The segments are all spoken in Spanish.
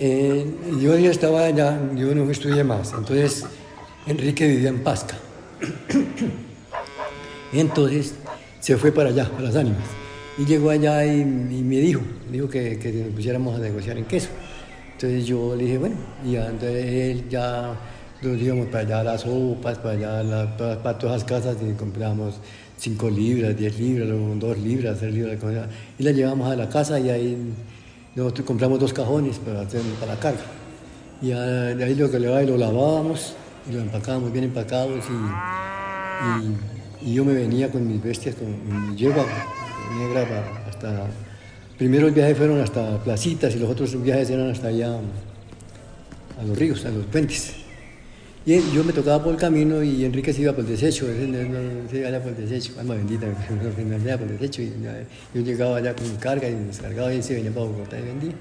yo ya estaba allá, yo no estudié más. Entonces, Enrique vivía en Pasca. Entonces, se fue para allá, para las ánimas. Y llegó allá y, me dijo, dijo que, que, nos pusiéramos a negociar en queso. Entonces yo le dije, bueno, y entonces él ya nos íbamos para allá las sopas, para allá para, todas las casas y compramos 5 libras, 10 libras, 2 libras, 3 libras, y la llevamos a la casa y ahí nosotros compramos dos cajones para, hacer, para la carga. Y de ahí lo que le va y lo lavábamos y lo empacábamos bien empacados y, y, yo me venía con mis bestias, con mi yegua negra hasta... Primero el viaje fueron hasta Placitas y los otros viajes eran hasta allá a los ríos, a los puentes. Y yo me tocaba por el camino y Enrique se iba por el desecho, se iba allá por el desecho, alma bendita, me allá por el desecho. Y yo llegaba allá con carga y descargaba y se venía para Bogotá y vendía.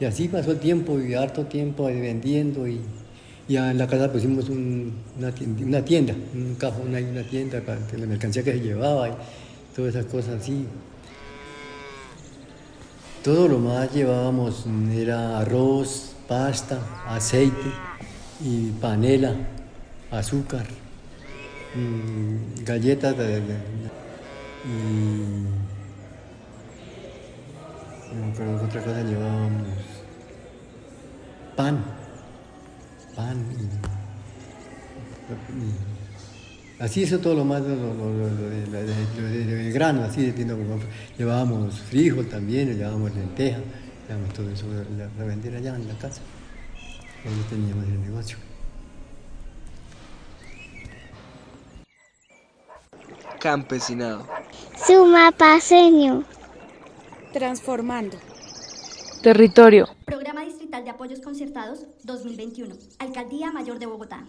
Y así pasó tiempo, y harto tiempo vendiendo y, y en la casa pusimos una, tienda, un cajón ahí, una tienda para la mercancía que se llevaba y todas esas cosas así. Todo lo más llevábamos era arroz, pasta, aceite y panela, azúcar, mm, galletas de, y no otra cosa llevábamos pan, pan y, así eso todo lo más lo, de, grano, así llevábamos frijol también, llevábamos lenteja, llevábamos todo eso para vender allá en la casa teníamos el negocio. Campesinado. Sumapaseño. Transformando. Territorio. Programa Distrital de Apoyos Concertados 2021. Alcaldía Mayor de Bogotá.